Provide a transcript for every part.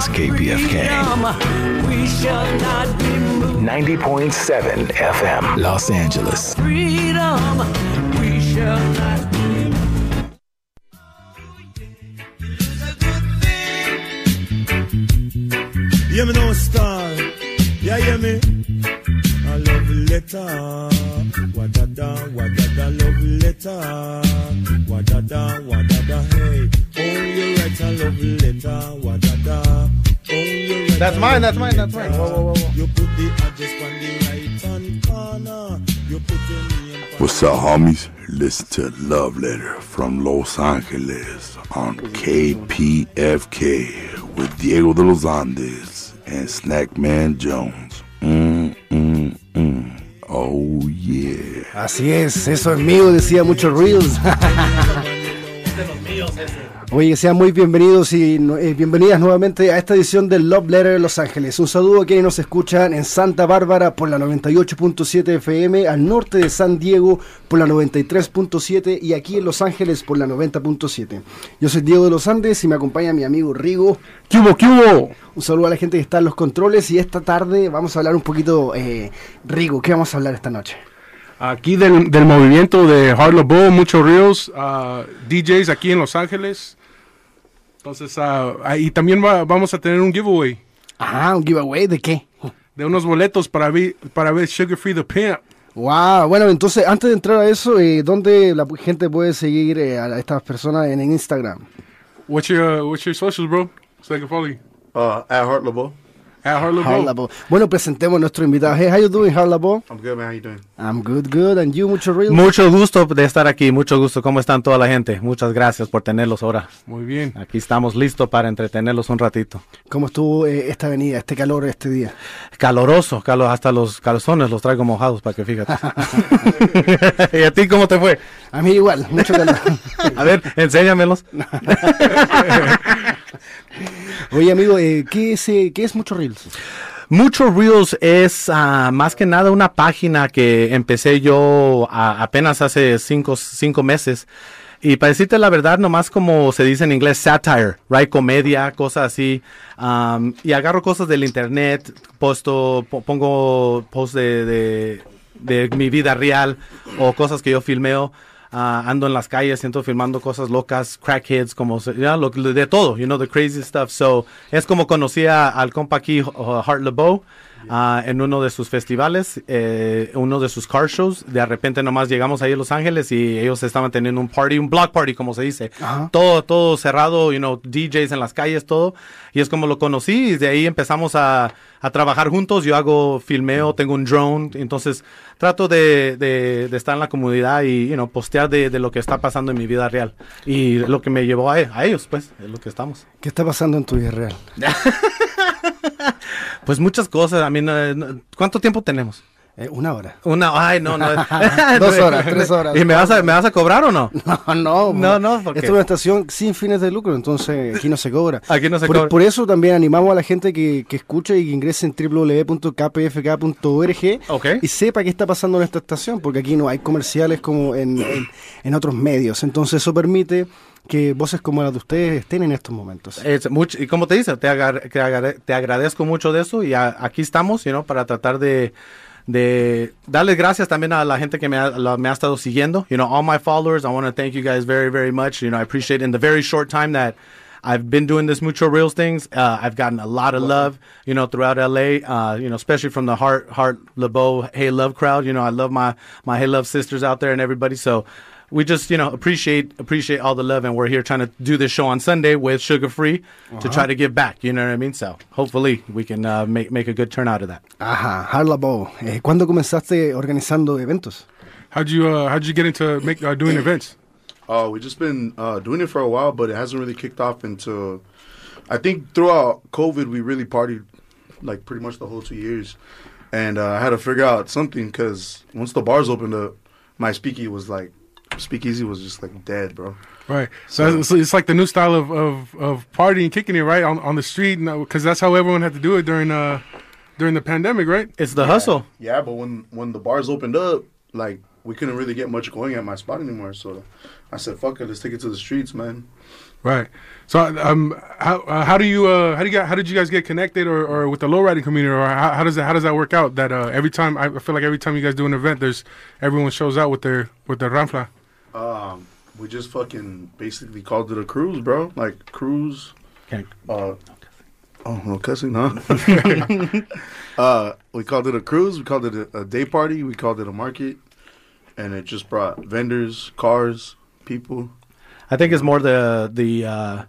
is KPFK. 90.7 FM, Los Angeles. Freedom, we shall not be Yeah, me know star. Yeah, hear me. A love letter. Wadada, wadada, love letter. Wadada, wadada, hey. Oh, you write a love letter. Wadada. You write That's a mine, that's mine, that's mine. Whoa, whoa, whoa, whoa. You put the address on the right hand corner. You put your name What's up, homies? Listen to Love Letter from Los Angeles on KPFK with Diego de los Andes and Snackman Jones. Mm, mm, mm. Oh, yeah. Así es, eso es mío, decía muchos Reels. Oye, sean muy bienvenidos y eh, bienvenidas nuevamente a esta edición del Love Letter de Los Ángeles. Un saludo a quienes nos escuchan en Santa Bárbara por la 98.7 FM, al norte de San Diego por la 93.7 y aquí en Los Ángeles por la 90.7. Yo soy Diego de los Andes y me acompaña mi amigo Rigo. ¿Qué hubo, qué hubo? Un saludo a la gente que está en los controles y esta tarde vamos a hablar un poquito, eh, Rigo, ¿qué vamos a hablar esta noche? Aquí del, del movimiento de Hard Labo, muchos reels, ah, DJs aquí en Los Ángeles. Entonces, ah, ahí también va- vamos a tener un giveaway Ah, un giveaway de qué? de unos boletos para, vi- para ver Sugar Free the Pimp. Wow, bueno, entonces antes de entrar a eso, eh, ¿dónde la gente puede seguir eh, a estas personas en, en Instagram? What's your, what's your socials, bro? So they can follow you. Uh, at Heart. At Hard Labo. Hard Labo. Bueno, presentemos a nuestro invitado. Hey, how you doing, Hard Labo? I'm good, man. How you doing? I'm good, good. And you, mucho real? Mucho gusto de estar aquí, mucho gusto. ¿Cómo están toda la gente? Muchas gracias por tenerlos ahora. Muy bien. Aquí estamos listos para entretenerlos un ratito. ¿Cómo estuvo eh, esta avenida, este calor este día? Caloroso, calor, hasta los calzones los traigo mojados para que fíjate. ¿Y a ti cómo te fue? A mí igual, mucho calor. A ver, enséñamelos. Oye, amigo, eh, ¿qué, es, eh, ¿qué es mucho reels? Mucho Reels es ah, más que nada una página que empecé yo apenas hace cinco, cinco meses. Y para decirte la verdad, nomás como se dice en inglés, satire, right? Comedia, cosas así. Y agarro cosas del internet, posto, po- pongo posts de, de, de mi vida real o cosas que yo filmeo. Ah, ando en las calles, siento filmando cosas locas, crackheads, como ya, lo, de todo, you know, the crazy stuff. So, es como conocí a- al compa aquí, uh, Hart LeBeau, ah, en uno de sus festivales, eh, uno de sus car shows. De repente nomás llegamos ahí a Los Ángeles y ellos estaban teniendo un party, un block party, como se dice. Todo, todo cerrado, you know, DJs en las calles, todo. Y es como lo conocí y de ahí empezamos a, a trabajar juntos. Yo hago filmeo, tengo un drone, entonces trato de, de- de estar en la comunidad y, you know, postear de, de lo que está pasando en mi vida real. Y lo que me llevó a, a ellos, pues, es lo que estamos. ¿Qué está pasando en tu vida real? Pues muchas cosas, a mí, ¿cuánto tiempo tenemos? Eh, una hora. Una, ay, no, no. Dos horas, tres horas. ¿Y me vas a, me vas a cobrar o no? No, no, No, no, ¿por Esto qué? es una estación sin fines de lucro, entonces aquí no se cobra. Aquí no se por, cobra. por eso también animamos a la gente que, que escuche y que ingrese en www.kpfk.org Ok. y sepa qué está pasando en esta estación, porque aquí no hay comerciales como en, en- en otros medios. Entonces eso permite que voces como las de ustedes estén en estos momentos. Es mucho, y como te dice, te, agar- te agar- te agradezco mucho de eso y a- aquí estamos, you know, para tratar de, de darles gracias también a la gente que me ha, la- me ha estado siguiendo. You know, all my followers, I want to thank you guys very, very much. You know, I appreciate in the very short time that I've been doing this Mucho Reels things, uh, I've gotten a lot of love, you know, throughout LA, uh, you know, especially from the Heart, Heart, LeBeau, Hey Love crowd. You know, I love my, my Hey Love sisters out there and everybody. So, we just you know appreciate appreciate all the love and we're here trying to do this show on sunday with Suga Free to try to give back you know what i mean so hopefully we can uh, make make a good turnout of that Ajá, Heart Laboe. Eh, ¿Cuándo comenzaste organizando eventos? How'd you, uh, how'd you get into make, uh, doing events? Uh, we've just been uh, doing it for a while, but it hasn't really kicked off until I think throughout COVID we really partied like pretty much the whole two years, and uh, I had to figure out something because once the bars opened up, my speakeasy was like speakeasy was just like dead, bro. Right. So, it's, it's like the new style of, of, of partying, kicking it right on, on the street, because that's how everyone had to do it during uh during the pandemic, right? it's the hustle Yeah, but when when the bars opened up, like we couldn't really get much going at my spot anymore. So I said, "Fuck it, let's take it to the streets, man." Right. So, um, how uh, how do you uh, how do you get, how did you guys get connected, or, or with the lowriding community, or how, how does that how does that work out? That uh, every time I feel like every time you guys do an event, there's everyone shows out with their with their ramfla. Um, we just fucking basically called it a cruise, bro. Like cruise. Okay. Uh, oh no cussing, huh? uh, we called it a cruise. We called it a, a day party. We called it a market, and it just brought vendors, cars, people. I think it's more the the uh,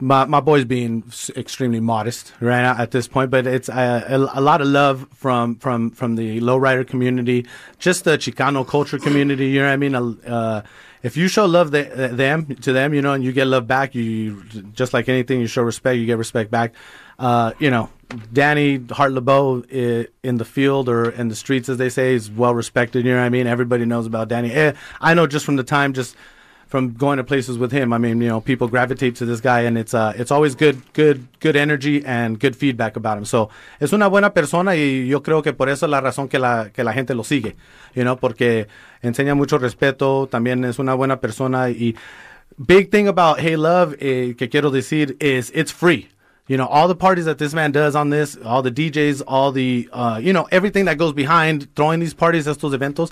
my my boys being extremely modest right now at this point, but it's uh, a, a lot of love from from from the lowrider community, just the Chicano culture community. You know what I mean? Uh, if you show love the, them to them, you know, and you get love back, you just like anything, you show respect, you get respect back. Uh, you know, Danny Heart Laboe in the field or in the streets, as they say, is well respected. You know what I mean? Everybody knows about Danny. Eh, I know just from the time, just from going to places with him. I mean, you know, people gravitate to this guy, and it's uh, it's always good, good, good energy and good feedback about him. So es una buena persona y yo creo que por eso es la razón que la que la gente lo sigue, you know, porque enseña mucho respeto, también es una buena persona y big thing about Hey Love eh, que quiero decir is it's free. You know, all the parties that this man does on this, all the DJs, all the, uh, you know, everything that goes behind throwing these parties, estos eventos,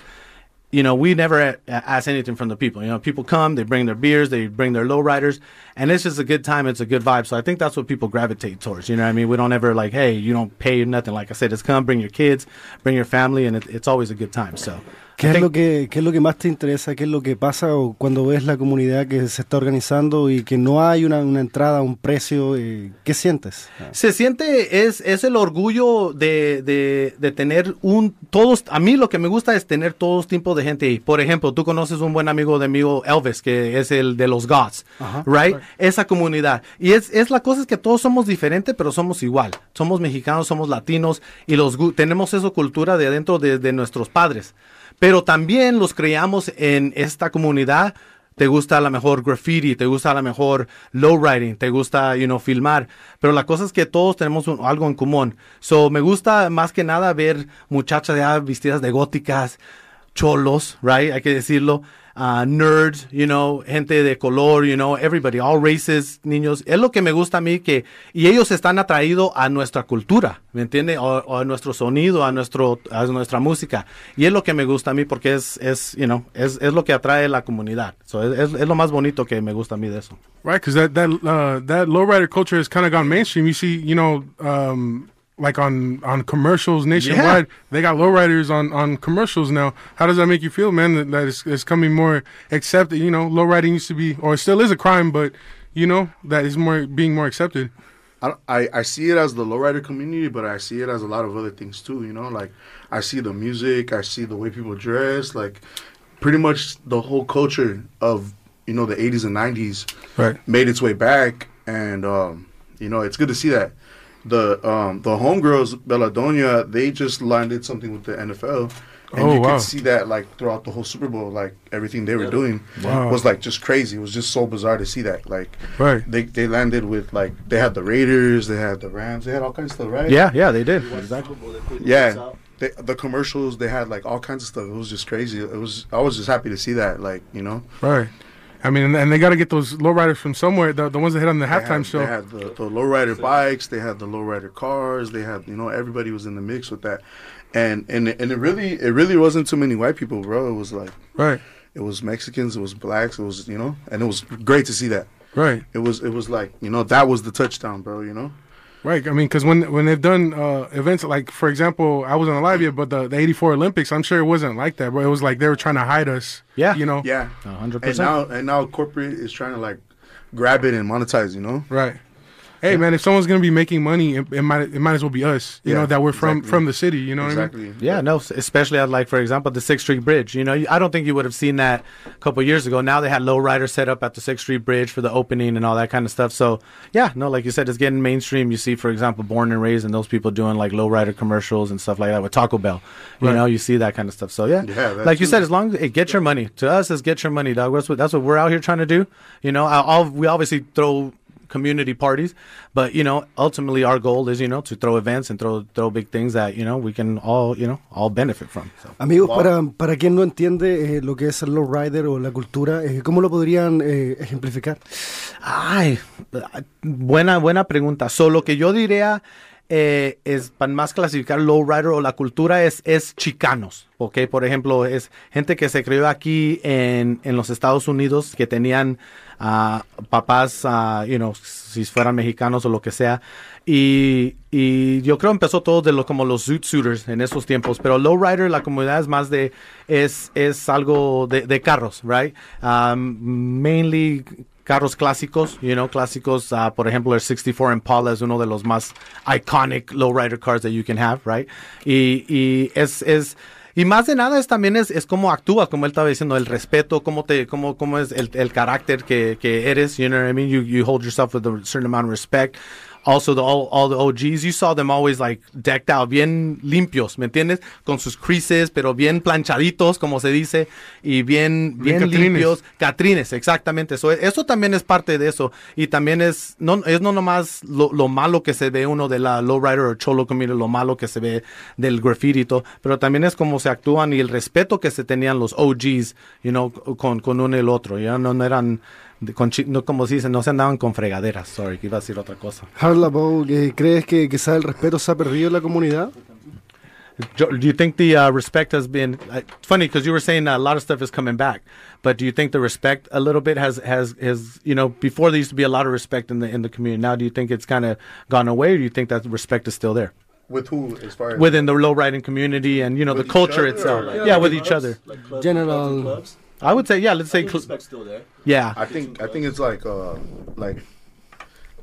you know, we never ask anything from the people. You know, people come, they bring their beers, they bring their lowriders, and it's just a good time. It's a good vibe. So I think that's what people gravitate towards. You know I mean? We don't ever like, hey, you don't pay nothing. Like I said, it's come, bring your kids, bring your family, and it, it's always a good time. So ¿Qué es, lo que, ¿Qué es lo que más te interesa? ¿Qué es lo que pasa cuando ves la comunidad que se está organizando y que no hay una, una entrada, un precio? eh, ¿Qué sientes? Se siente, es, es el orgullo de, de, de tener un, todos, a mí lo que me gusta es tener todos tipos de gente ahí. Por ejemplo, tú conoces un buen amigo de amigo Elvis, que es el de los Gods, right? Esa comunidad. Y es, es la cosa es que todos somos diferentes, pero somos igual. Somos mexicanos, somos latinos y los tenemos esa cultura de adentro de, de nuestros padres. Pero también los creamos en esta comunidad te gusta a lo mejor graffiti, te gusta a lo mejor lowriding, te gusta, you know, filmar, pero la cosa es que todos tenemos algo en común. So, me gusta más que nada ver muchachas ya vestidas de góticas, cholos, right? Hay que decirlo. uh, nerds, you know, gente de color, you know, everybody, all races, niños. Es lo que me gusta a mí que, y ellos están atraídos a nuestra cultura, ¿me entiende? O, o a nuestro sonido, a nuestro, a nuestra música. Y es lo que me gusta a mí porque es, es, you know, es, es lo que atrae la comunidad. So, es, es lo más bonito que me gusta a mí de eso. Right, because that that uh, that lowrider culture has kind of gone mainstream. You see, you know, um, like on on commercials nationwide, they got lowriders on on commercials now. How does that make you feel, man? That, that it's, it's coming more accepted. You know, lowriding used to be, or still is a crime, but you know that is more being more accepted. I, I, I see it as the lowrider community, but I see it as a lot of other things too. You know, like I see the music, I see the way people dress, like pretty much the whole culture of you know the 80s and 90s Right. made its way back, and um, you know it's good to see that. The um, the homegirls Belladonia they just landed something with the NFL. And Oh, you wow. could see that like throughout the whole Super Bowl, like everything they were doing Wow. was like just crazy. It was just so bizarre to see that. Like Right. they they landed with like they had the Raiders, they had the Rams, they had all kinds of stuff, right? Yeah, yeah, they did. Exactly. yeah. They, the commercials, they had like all kinds of stuff. It was just crazy. It was. I was just happy to see that. Like you know, Right. I mean, and, and they got to get those lowriders from somewhere. The, the ones that hit on the halftime had, show. They had the, the lowrider bikes. They had the lowrider cars. They had you know everybody was in the mix with that, and and and it really it really wasn't too many white people, bro. It was like right. it was Mexicans, it was blacks, it was you know, and it was great to see that. Right. It was it was like you know that was the touchdown, bro. You know. Right. I mean, because when when they've done uh, events like, for example, I wasn't alive yet, but the, the '84 Olympics, I'm sure it wasn't like that. But it was like they were trying to hide us. Yeah. You know. Yeah. Hundred And percent. And now and now corporate is trying to like grab it and monetize. You know. Right. Hey man, if someone's gonna be making money, it, it might it might as well be us. You Yeah, know that we're from exactly. from the city. You know what I mean? exactly. Yeah, no, s- especially at like for example the Sixth Street Bridge. You know, I don't think you would have seen that a couple years ago. Now they had lowriders set up at the Sixth Street Bridge for the opening and all that kind of stuff. So yeah, no, like you said, it's getting mainstream. You see, for example, Born and Raised and those people doing like lowrider commercials and stuff like that with Taco Bell. You Right. know, you see that kind of stuff. So yeah, Yeah, that like you too. said, as long as it get your money to us, is get your money, dog. That's what that's what we're out here trying to do. You know, I, I'll, we obviously throw community parties. But you know, ultimately, our goal is you know to throw events and throw throw big things that you know we can all you know all benefit from. So. Amigos, para, para quien no entiende eh, lo que es el lowrider o la cultura, eh, ¿cómo lo podrían eh, ejemplificar? Ay, buena, buena pregunta. Solo que yo diría eh, es para más clasificar lowrider o la cultura es, es chicanos, ¿ok? Por ejemplo, es gente que se crió aquí en, en los Estados Unidos que tenían ah, papás, ah, you know, si fueran mexicanos o lo que sea. Y, y yo creo empezó todo de lo, como los zoot suiters en esos tiempos, pero lowrider la comunidad es más de, es, es algo de, de carros, right? Um, mainly carros clásicos, you know, clásicos, uh, por ejemplo, el 64 Impala es uno de los más iconic lowrider cars that you can have, right? Y, y es, es, y más de nada es también es, es cómo actúas, como él estaba diciendo, el respeto, cómo te, cómo, cómo es el, el carácter que, que eres, you know what I mean? You, you hold yourself with a certain amount of respect. Also, the, all, all the OGs, you saw them always like decked out, bien limpios, ¿me entiendes? Con sus creases, pero bien planchaditos, como se dice, y bien, Bien bien, catrines. limpios. Catrines, exactamente. Eso, eso también es parte de eso. Y también es, no, es no nomás lo, lo malo que se ve uno de la lowrider o cholo community, lo malo que se ve del graffiti, pero también es como se actúan y el respeto que se tenían los OGs, you know, con, con uno y el otro. Ya no, no eran, de- con chi- no, como se dice, no se andaban con fregaderas. Sorry, que iba a decir otra cosa. Heart Laboe, eh, ¿crees que quizá el respeto se ha perdido en la comunidad? Do you think the uh, respect has been uh, funny because you were saying a lot of stuff is coming back, but do you think the respect a little bit has has has you know before there used to be a lot of respect in the in the community now do you think it's kind of gone away or do you think that respect is still there With who, as far as within the low riding community and you know With the culture itself or yeah, like- with each other Like clubs, General- clubs clubs. I would say yeah let's I say think cl- respect's still there. yeah I think I think it's like uh like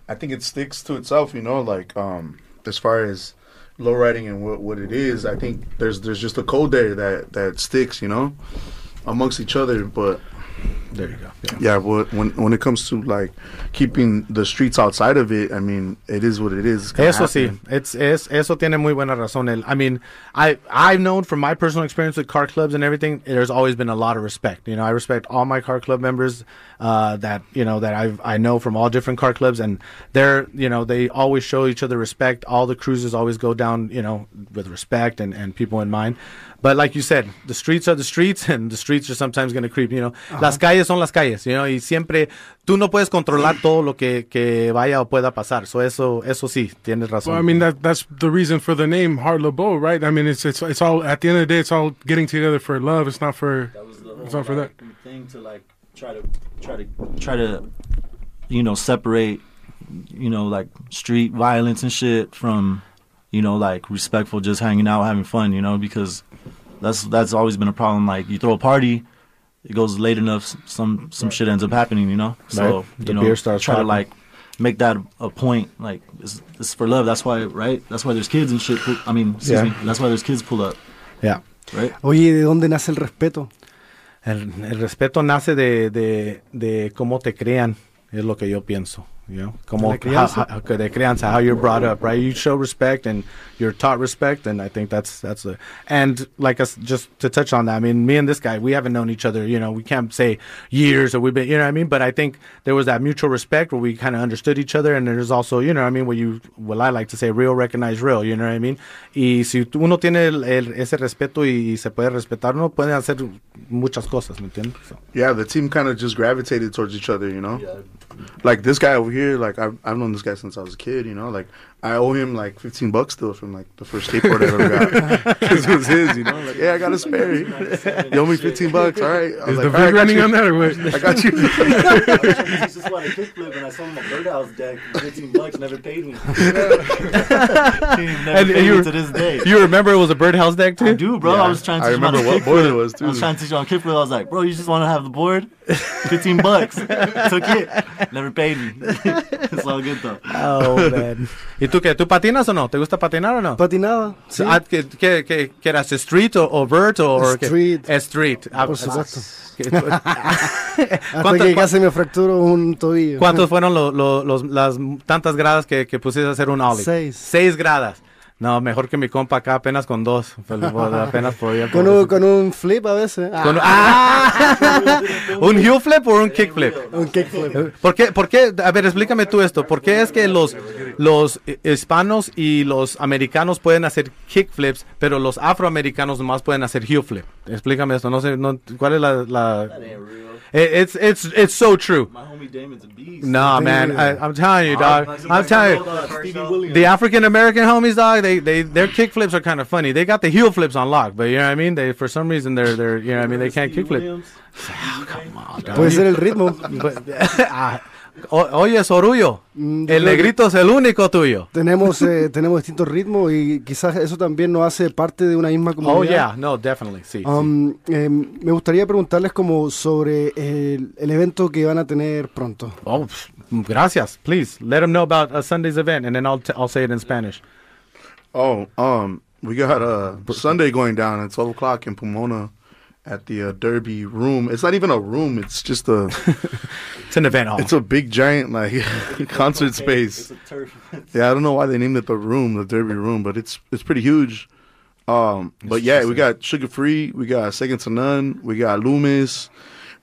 I think it sticks to itself, you know, like um as far as low riding and what what it is, I think there's there's just a code there that that sticks, you know, amongst each other, but there you go yeah. yeah, when when it comes to like keeping the streets outside of it, I mean, it is what it is. Eso sí, it's, es, eso tiene muy buena razón. El, I mean, I, I've known from my personal experience with car clubs and everything, there's always been a lot of respect. You know, I respect all my car club members uh, that, you know, that I've, I know from all different car clubs and they're, you know, they always show each other respect. All the cruises always go down, you know, with respect and, and people in mind. But like you said, the streets are the streets and the streets are sometimes going to creep, you know. Las calles son las calles, you know, y siempre tú no puedes controlar todo lo que, que vaya o pueda pasar. So eso, eso sí, tienes razón. Well, I mean that that's the reason for the name Heart Laboe, right? I mean it's it's it's all at the end of the day it's all getting together for love. It's not for That was the it's not for that. thing to like try to try to try to you know separate you know like street violence and shit from you know like respectful just hanging out having fun you know because that's that's always been a problem like you throw a party it goes late enough some some shit ends up happening you know so Right. The you know beer starts try to like make that a point like it's, it's for love that's why right that's why there's kids and shit pull, i mean excuse Yeah. me that's why there's kids pull up Yeah. right Oye, ¿de dónde nace el respeto? El, el respeto nace de, de, de cómo te crean, es lo que yo pienso. You know? Como ¿De crianza? how- how- de crianza, how you're brought up, right? You show respect and you're taught respect, and I think that's that's the and like us just to touch on that. I mean, me and this guy, we haven't known each other. You know, we can't say years or we've been, you know what I mean. But I think there was that mutual respect where we kind of understood each other, and there's also, you know, what I mean, what you, what I like to say, real recognize real. You know what I mean? Y si uno tiene el- el- ese respeto y se puede respetar, uno puede hacer muchas cosas, ¿me entiendes? So. Yeah, the team kind of just gravitated towards each other, you know. Like this guy over here, like I've I've known this guy since I was a kid, you know. Like I owe him like fifteen bucks still from like the first skateboard I ever got because it was his, you know. Like yeah, I got a spare. You owe me fifteen bucks, all right. I was Is like, the "All right, I running you." on that or what? I got you. This is why I kickflip and I sold him a birdhouse deck for 15 bucks, never paid me. never And paid you me to this day. You remember it was a birdhouse deck too? I do, bro. Yeah, I was trying to I teach him how to remember what kickflip. board it was, too. I was trying to teach him how to kickflip. I was like, bro, you just want to have the board? 15 bucks. Took it. Never paid me. it's all good, though. Oh, man. ¿Y tú qué? ¿Tú patinas o no? ¿Te gusta patinar o no? ¿Patinaba? Sí. Ah, ¿qué, qué, qué, qué eras? ¿Street o, o vert o? Street. Street. Ah, Por supuesto. ¿qué- Hasta ¿Cuánto- que casi me fracturo un tobillo. ¿Cuántos fueron lo- lo- los, las tantas gradas que, que pusiste a hacer un ollie? Seis. Seis gradas. No, mejor que mi compa acá apenas con dos. Apenas podía. Con un, con un flip a veces. Ah, Con- ¡Ah! ¿Un heel flip o un kick flip? un kickflip. ¿Por qué, por qué? A ver, explícame tú esto. ¿Por qué es que los, los eh, hispanos y los americanos pueden hacer kickflips, pero los afroamericanos nomás pueden hacer heel flip? Explícame esto. No sé, no, ¿cuál es la...? la... Eh, It's, it's, it's so true. My homie Damon's a beast. No, man, I, I'm telling you, dog. I'm telling you. Stevie The African American homies, dog, they, they their kick flips are kind of funny. They got the heel flips on lock, but you know what I mean. They for some reason they're they're you know what I mean they can't kick flip. Puede ser el ritmo. Ah, o- oye, Sorullo, Mm, el negrito es el único tuyo. Tenemos, eh, tenemos distintos ritmos y quizás eso también nos hace parte de una misma comunidad. Oh yeah, no, definitely, sí. sí. Um, eh, me gustaría preguntarles como sobre el, el evento que van a tener pronto. Oh, gracias. Please let them know about uh, Sunday's event, and then I'll t- I'll say it in Spanish. Oh, um, we got a Sunday going down at twelve o'clock in Pomona at the uh, Derby Room. It's not even a room; it's just a It's an event hall. it's a big giant like concert space. Yeah, I don't know why they named it the room, the Derby Room, but it's it's pretty huge. Um, but yeah, we got Suga Free, we got Second to None, we got Loomis,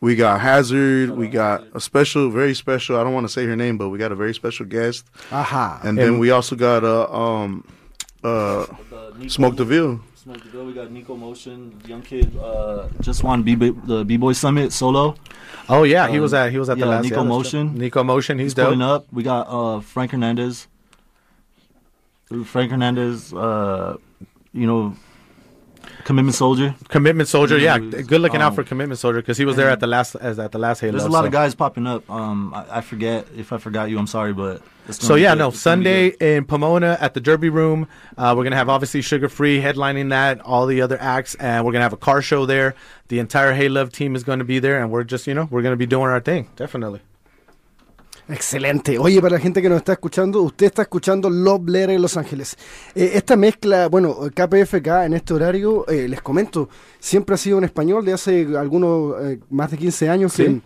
we got Hazard, we got a special, very special. I don't want to say her name, but we got a very special guest, Ajá. and then we also got uh, um uh Smoke Deville. Smoke the Bill. We got Nico Motion, young kid. Uh, just won B the B Boy Summit solo. oh yeah, he um, was at he was at the yeah, last Nico Motion. Nico Motion, he's, He's dope. pulling up. We got uh, Frank Hernandez. Frank Hernandez, uh, you know, commitment soldier. Commitment Soldier, yeah. Good looking out um, for Commitment Soldier because he was there at the last as at the last Halo. There's a lot so. of guys popping up. Um, I, I forget if I forgot you. I'm sorry, but it's So yeah, good. no. It's Sunday in Pomona at the Derby Room. Uh, we're gonna have obviously Suga Free headlining that, all the other acts, and we're gonna have a car show there. The entire Hey Love team is going to be there, and we're just you know we're gonna be doing our thing, definitely. Excelente. Oye, para la gente que nos está escuchando, usted está escuchando Love Letter en Los Ángeles. Eh, esta mezcla, bueno, KPFK en este horario, eh, les comento, siempre ha sido en español de hace algunos, eh, más de 15 años Sí.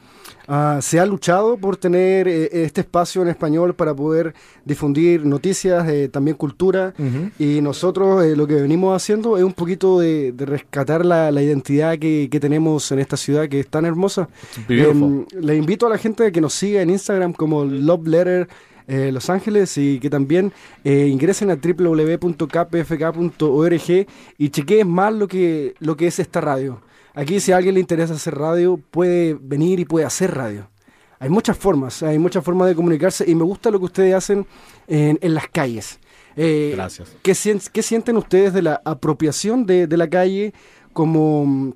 Ah, se ha luchado por tener eh, este espacio en español para poder difundir noticias, eh, también cultura. Y nosotros eh, lo que venimos haciendo es un poquito de, de rescatar la, la identidad que, que tenemos en esta ciudad que es tan hermosa. Em, le invito a la gente que nos siga en Instagram como Love Letter eh, Los Ángeles y que también eh, ingresen a www.kpfk.org y chequeen más lo que, lo que es esta radio. Aquí si a alguien le interesa hacer radio, puede venir y puede hacer radio. Hay muchas formas, hay muchas formas de comunicarse y me gusta lo que ustedes hacen en, en las calles. Eh, Gracias. ¿qué, sien- qué sienten ustedes de la apropiación de, de la calle como,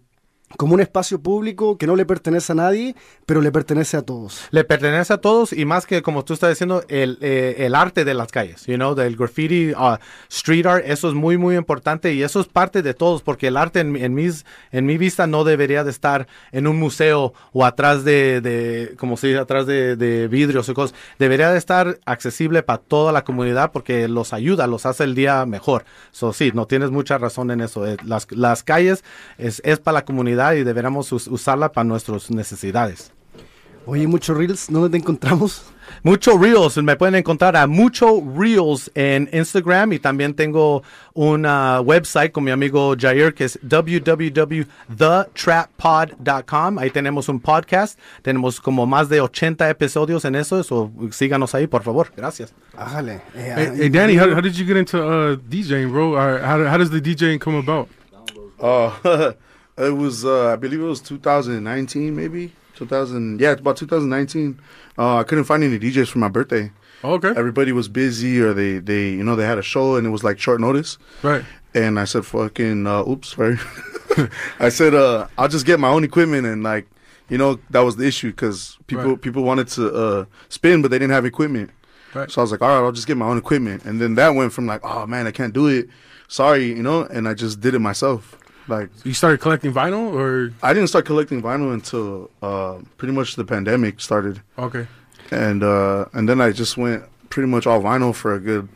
como un espacio público que no le pertenece a nadie, pero le pertenece a todos? Le pertenece a todos y más que como tú estás diciendo, el, eh, el arte de las calles, you know, del graffiti, uh, street art, eso es muy, muy importante y eso es parte de todos porque el arte en, mi- en, mis, en mi vista no debería de estar en un museo o atrás de, de como se dice, atrás de, de vidrios o cosas. Debería de estar accesible para toda la comunidad porque los ayuda, los hace el día mejor. So, sí, no tienes mucha razón en eso. Eh, Las, las calles es, es para la comunidad y deberíamos us- usarla para nuestras necesidades. Oye, muchos reels, ¿dónde te encontramos? Mucho Reels, me pueden encontrar a Mucho Reels en Instagram y también tengo una website con mi amigo Jair que es www.thetrappod.com. Ahí tenemos un podcast, tenemos como más de 80 episodios en eso, eso síganos ahí, por favor. Gracias. Ájale. eh, Hey, hey, Danny, how, how did you get into uh, DJing, bro? Or how, how does the DJing come about? Uh, it was uh, I believe it was 2019, maybe 2000. Yeah, it's about 2019. Uh, I couldn't find any DJs for my birthday. Oh, okay. Everybody was busy, or they they you know they had a show and it was like short notice. Right. And I said, "Fucking, uh, oops, sorry." I said, uh, "I'll just get my own equipment," and like, you know, that was the issue because people Right. people wanted to uh, spin, but they didn't have equipment. Right. So I was like, "All right, I'll just get my own equipment," and then that went from like, "Oh man, I can't do it," sorry, you know, and I just did it myself. Like, You started collecting vinyl, or? I didn't start collecting vinyl until uh, pretty much the pandemic started, okay, and uh, and then I just went pretty much all vinyl for a good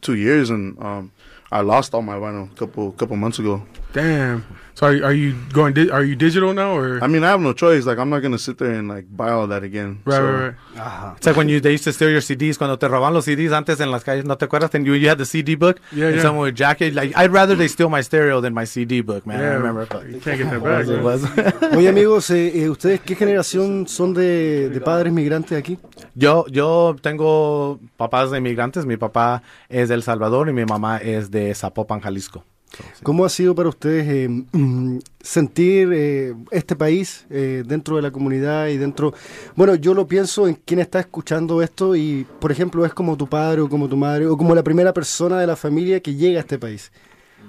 two years, and um, I lost all my vinyl a couple couple months ago. Damn. So are, you- are you going? Di- are you digital now or? I mean, I have no choice. Like, I'm not gonna sit there and like buy all that again. right, So, right, right. It's like when you they used to steal your CDs cuando te roban los CDs antes en las calles, ¿no te acuerdas? And you, you had the CD book. Yeah, and yeah. Someone would jack it. Like I'd rather they steal my stereo than my CD book, man. I Yeah, remember. But You can't get that back. Oye amigos, eh, eh, ¿ustedes qué generación son de, de padres migrantes aquí? Yo, yo tengo papás de inmigrantes. Mi papá es de El Salvador y mi mamá es de Zapopan, Jalisco. ¿Cómo ha sido para ustedes eh, sentir eh, este país eh, dentro de la comunidad y dentro... Bueno, yo lo pienso en quien está escuchando esto y, por ejemplo, es como tu padre o como tu madre o como la primera persona de la familia que llega a este país.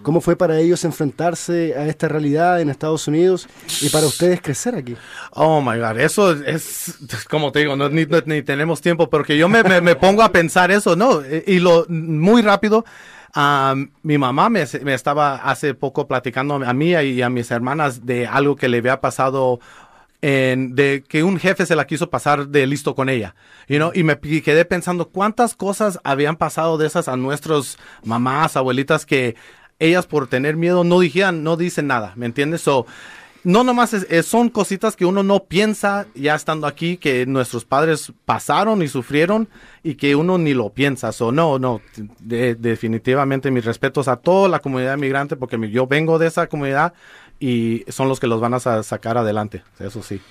¿Cómo fue para ellos enfrentarse a esta realidad en Estados Unidos y para ustedes crecer aquí? Oh my God, eso es, como te digo, no, ni, ni tenemos tiempo, porque yo me, me, me pongo a pensar eso, ¿no? Eh, Y lo muy rápido, mi mamá me, estaba hace poco platicando a mí y a mis hermanas de algo que le había pasado en, de que un jefe se la quiso pasar de listo con ella, you know, y me quedé pensando cuántas cosas habían pasado de esas a nuestros mamás, abuelitas que ellas por tener miedo no dijeron, no dicen nada, ¿me entiendes? So, no nomás es- es- son cositas que uno no piensa ya estando aquí que nuestros padres pasaron y sufrieron y que uno ni lo piensa. So, no, no, de- definitivamente mis respetos a toda la comunidad migrante porque mi- yo vengo de esa comunidad y son los que los van a sa- sacar adelante, eso sí.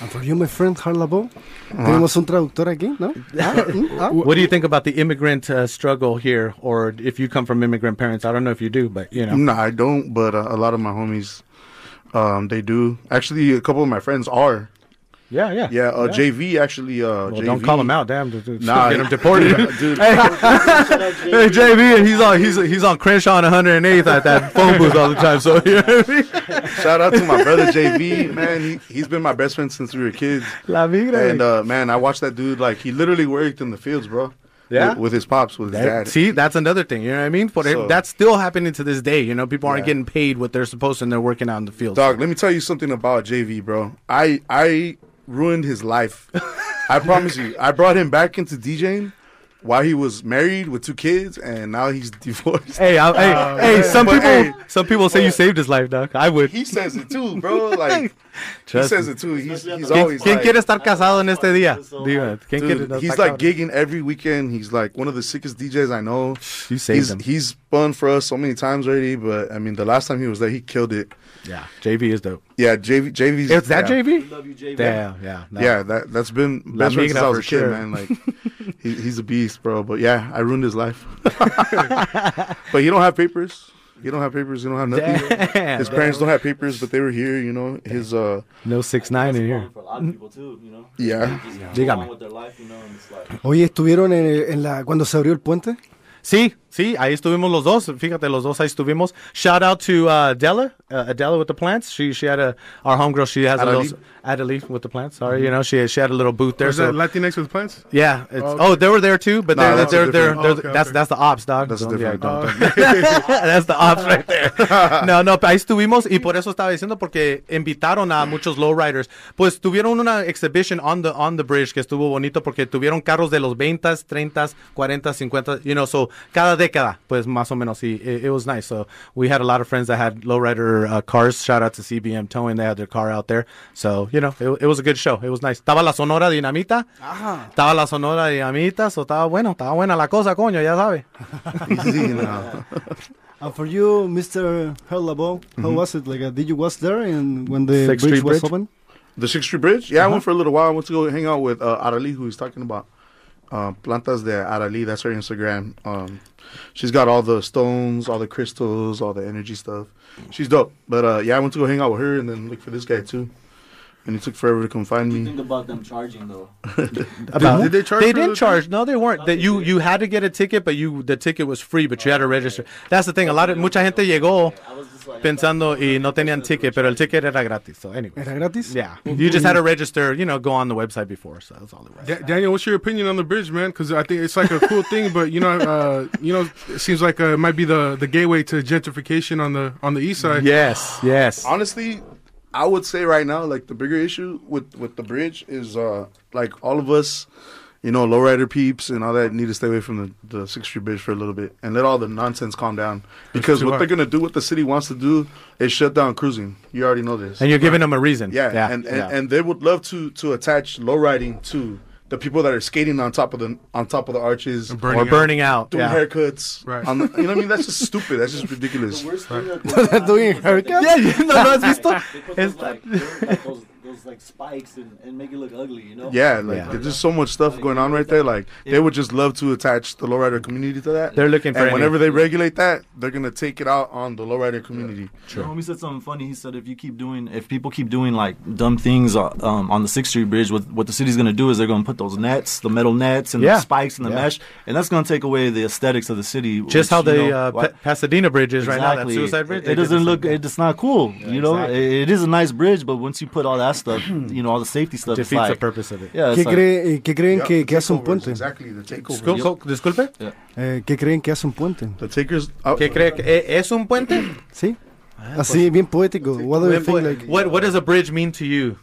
And for you, my friend Harlabo, tenemos un traductor aquí, ¿no? Ah, mm, ah. What do you think about the immigrant uh, struggle here or if you come from immigrant parents? I don't know if you do, but you know. No, I don't. But uh, a lot of my homies, um, they do. Actually, a couple of my friends are. Yeah, yeah. Yeah, uh, JV actually. Uh, Well, JV, don't call him out, damn. dude, Nah, get him deported. dude. Hey JB, and he's on he's he's on Crenshaw on 108th at that phone booth all the time. So you know what I mean? Shout out to my brother JV, man. He he's been my best friend since we were kids. La vida. And uh, man, I watched that dude like he literally worked in the fields, bro. Yeah? with, with his pops, with his That- dad. see, that's another thing. You know what I mean? For So- that's still happening to this day. You know, people aren't Yeah. getting paid what they're supposed to, and they're working out in the field. Dog, let me tell you something about JV, bro. I I ruined his life. I promise you. I brought him back into DJing while he was married with two kids, and now he's divorced. Hey, I, hey, hey! Some But, people, hey, some people say you saved his life, doc. I would. he says it too, bro. Like he says it too. He's he's always quién like, quiere estar casado en este día? Dime, ¿quién Dude, estar he's like gigging every weekend. He's like one of the sickest DJs I know. You saved He's him. he's spun for us so many times already, but I mean the last time he was there, he killed it. Yeah, JV is dope. Yeah, JV JV's Is that yeah. JV? Love you, JV. Damn, yeah. no. Yeah, that that's been La best friend since migra I was for a kid, sure. man. Like he, he's a beast, bro. But yeah, I ruined his life. but he don't have papers. He don't have papers. He don't have nothing. Damn, His parents don't have papers, but they were here. You know, his uh, No six nine in here. For a lot of people too, yeah. Just go Dígame. on with their life, you know, and it's like Oye, ¿estuvieron en, en la cuando se abrió el puente? Sí, sí, ahí estuvimos los dos. Fíjate, los dos ahí estuvimos. Shout out to uh, Adela, uh, Adela with the plants. She she had a our homegirl. She has a little Adeli with the plants. Sorry, you know she she had a little booth there. That So Latinx with plants? yeah, it's, Oh, oh, they were there too, but Nah, they're that's they're they're, different- they're Oh, okay, that's okay. that's the ops dog. That's Don't- yeah, different- don't- that's the ops right there. No, no, ahí estuvimos y por eso estaba diciendo porque invitaron a muchos lowriders. Pues tuvieron una exhibition on the on the bridge que estuvo bonito porque tuvieron carros de los 20, 30, 40, 50, you know, so cada década, pues más o menos sí, it, it was nice. So we had a lot of friends that had lowrider uh, cars. Shout out to CBM Towing, they had their car out there. So, you know, it, it was a good show. It was nice. Estaba la Sonora Dinamita. Estaba la Sonora Dinamita, so estaba bueno, estaba buena la cosa, coño, ya sabe. Easy now. And for you, Mr. Heart Laboe, how was it? Like, uh, did you was there and when the Sixth bridge Street was Bridge? open? The Sixth Street Bridge? Yeah, I went for a little while. I went to go hang out with uh, Arali, who he's talking about. Uh, Plantas de Arali, that's her Instagram. Um, she's got all the stones, all the crystals, all the energy stuff. She's dope. But uh, yeah, I went to go hang out with her and then look for this guy too. And it took forever to come find me. think about them charging though. About- did they charge They didn't charge. No, they weren't. That you you had to get a ticket, but you the ticket was free, but you had to register. That's the thing. A lot of mucha gente llegó I was just like pensando y no tenían ticket, pero el ticket era gratis. So anyway, ¿Era gratis? yeah, you just had to register. You know, go on the website before. So that's all it was. Da- Daniel, what's your opinion on the bridge, man? Because I think it's like a cool thing, but you know, uh, you know, it seems like uh, it might be the the gateway to gentrification on the on the east side. Yes, yes. Honestly, I would say right now, like the bigger issue with with the bridge is uh like all of us you know, lowrider peeps and all that need to stay away from the, the Sixth Street Bridge for a little bit and let all the nonsense calm down. Because what hot. they're gonna do, what the city wants to do, is shut down cruising. You already know this. And you're giving them a reason. Yeah, yeah, and, and, yeah. and they would love to to attach lowriding to the people that are skating on top of the on top of the arches And burning or out. burning out. doing yeah. haircuts. Right. On the, you know what I mean? That's just stupid. That's just ridiculous. Doing haircuts? Yeah, you no, no has visto? They put those, Está- like, those, like, those, those like spikes and, and make it look ugly, you know? Yeah, like Yeah. there's just so much stuff going on right there. Like they would just love to attach the lowrider community to that. They're looking for and any- whenever they regulate that, they're gonna take it out on the lowrider community. Sure. Homie said something funny. He said if you keep doing, if people keep doing like dumb things uh, um, on the Sixth Street Bridge, what what the city's gonna do is they're gonna put those nets, the metal nets, and Yeah. the spikes and the Yeah. mesh, and that's gonna take away the aesthetics of the city. Just which, how you the know, uh, why- Pa- Pasadena Bridge is right now, that Exactly. suicide bridge. It, it doesn't look. thing. It's not cool. you know, exactly. it, it is a nice bridge, but once you put all that stuff, you know, all the safety stuff, it's defeats like, the purpose of it. Yeah, it's ¿Qué, like, cree- eh, qué creen Yeah, que, the que hace un takeovers, puente? Exactly, the takeover. Discul- co- Disculpe. Eh, ¿Qué creen que hace un puente? The takers. uh, ¿Qué cree que eh, es un puente? ¿Sí? Así, bien poético. What do you think? Like, What what does a bridge mean to you?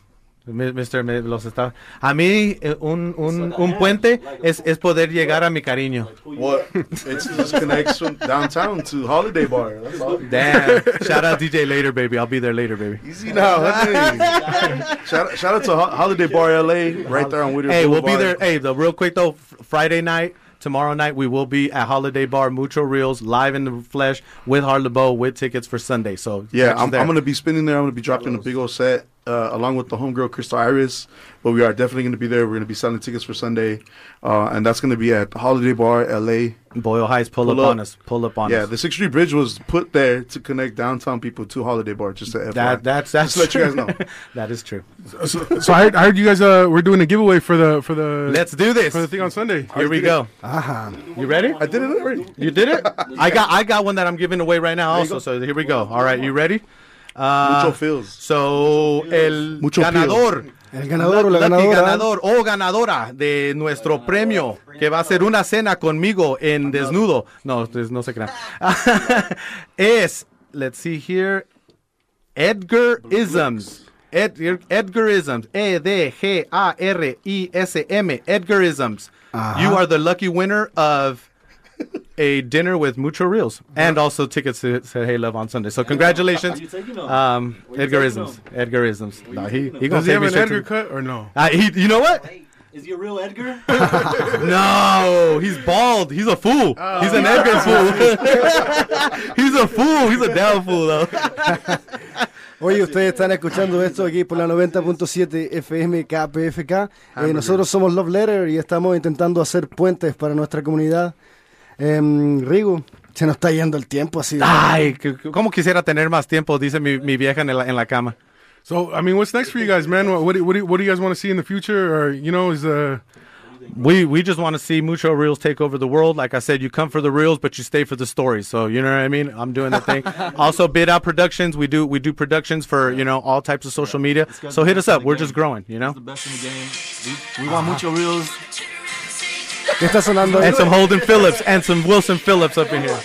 Mi- Mr. Me- los está. A mí eh, un, un, un puente es, es poder llegar a mi cariño. What? It just connects from downtown to Holiday Bar. That's all. Damn. Shout out DJ later, baby. I'll be there later, baby. Easy now. Hey. shout, shout out to Ho- Holiday Bar LA right there on Whittier Hey, we'll be there. Hey, the real quick though, Friday night, tomorrow night, we will be at Holiday Bar, Mucho Reels, live in the flesh with Heart Laboe with tickets for Sunday. So Yeah, I'm. I'm gonna be spinning there. I'm gonna be dropping a big old set uh, along with the homegirl Crystal Iris. But we are definitely gonna be there. We're gonna be selling tickets for Sunday, uh, and that's gonna be at Holiday Bar LA. Boyle Heights, pull, Pull up, up. on us. Pull up on Yeah, us. Yeah, the Sixth Street Bridge was put there to connect downtown people to Holiday Bar. Just to FYI. that that's that's just to let you guys know. that is true. So I heard, I heard you guys uh were doing a giveaway for the for the Let's do this. for the thing on Sunday. Here we go. Ajá. You ready? I did it already. You did it? I got I got one that I'm giving away right now also. So here we go. All right, you ready? Uh, Mucho feels. So el Mucho ganador, El ganador o la ganadora. ganador o ganadora de nuestro premio que va a ser una cena conmigo en desnudo. No, pues, no se crean. es, let's see here, Edgar Isms. Ed, Edgar Isms. E D G A R I S M. Edgar Isms. You are the lucky winner of a dinner with Mucho Reels and also tickets to, to Hey Love on Sunday. So congratulations, you taking um, Where you Edgar taking Isms. Edgar Isms. No, he, he gonna Does he take have me an straight Edgar to- cut or no? Uh, he, you know what? is he a real Edgar? No, he's bald. He's a fool. he's an Edgar fool. he's a fool. He's a damn fool though. Oye, ustedes están escuchando esto aquí por la 90.7 FM KPFK. Eh, nosotros somos Love Letter y estamos intentando hacer puentes para nuestra comunidad. Em, Rigo, se nos está yendo el tiempo así. Ay, que- que- cómo quisiera tener más tiempo, dice mi, mi vieja en la, en la cama. So I mean, what's next for you guys, man? What what do, what do, what do you guys want to see in the future? Or you know, is uh We we just want to see Mucho Reels take over the world. Like I said, you come for the reels, but you stay for the stories. So you know what I mean. I'm doing the thing. also, Bid Out Productions. We do we do productions for you know all types of social media. So hit us up. We're game. just growing. You know. the best in the game. We, we want mucho reels. ¿Qué está sonando? And some Holden Phillips and some Wilson Phillips up in here.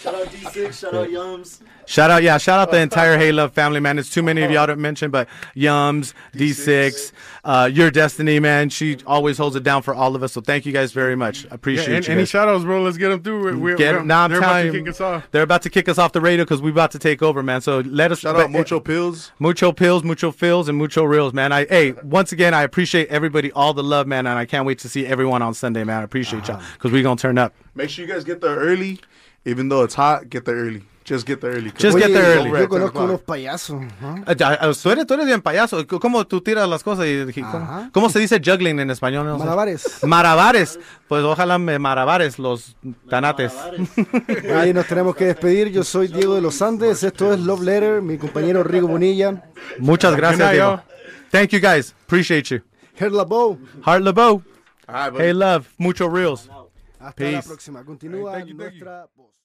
Shout out D6, shout out Yums. Shout out, yeah, shout out the oh, entire Hey Love family, man. It's too many of y'all uh-huh. to mention, but Yums, D6, uh, Your Destiny, man. She always holds it down for all of us. So thank you guys very much. I yeah, appreciate any, you. any guys. shout outs, bro? Let's get them through. We're, Get, we're, now I'm they're about to kick us off. they're about to kick us off the radio because we're about to take over, man. So let us Shout but- out Mucho Pills. Mucho pills, mucho fills, and mucho reels, man. I hey, once again, I appreciate everybody, all the love, man, and I can't wait to see everyone on Sunday, man. I appreciate y'all uh-huh. because we're gonna turn up. Make sure you guys get there early, even though it's hot. Get there early. Just get there early. Just Oye, get there early. Yo at 10 conozco unos payasos. ¿no? Ah, ya, ah, Tú eres, tú eres bien payaso. ¿Cómo tú tiras las cosas? Y, y- ¿cómo, cómo se dice juggling en español? No sé. Malabares. Marabares. Pues ojalá me marabares los tanates. Ahí nos tenemos que despedir. Yo soy Diego de los Andes. Esto es Love Letter. Mi compañero Rigo Bonilla. Muchas gracias, Diego. Thank you, guys. Appreciate you. La. Heart LeBeau. All right, buddy. Hey, love. Mucho reels. Hasta la Peace. próxima. Continúa Thank you, thank you. nuestra voz.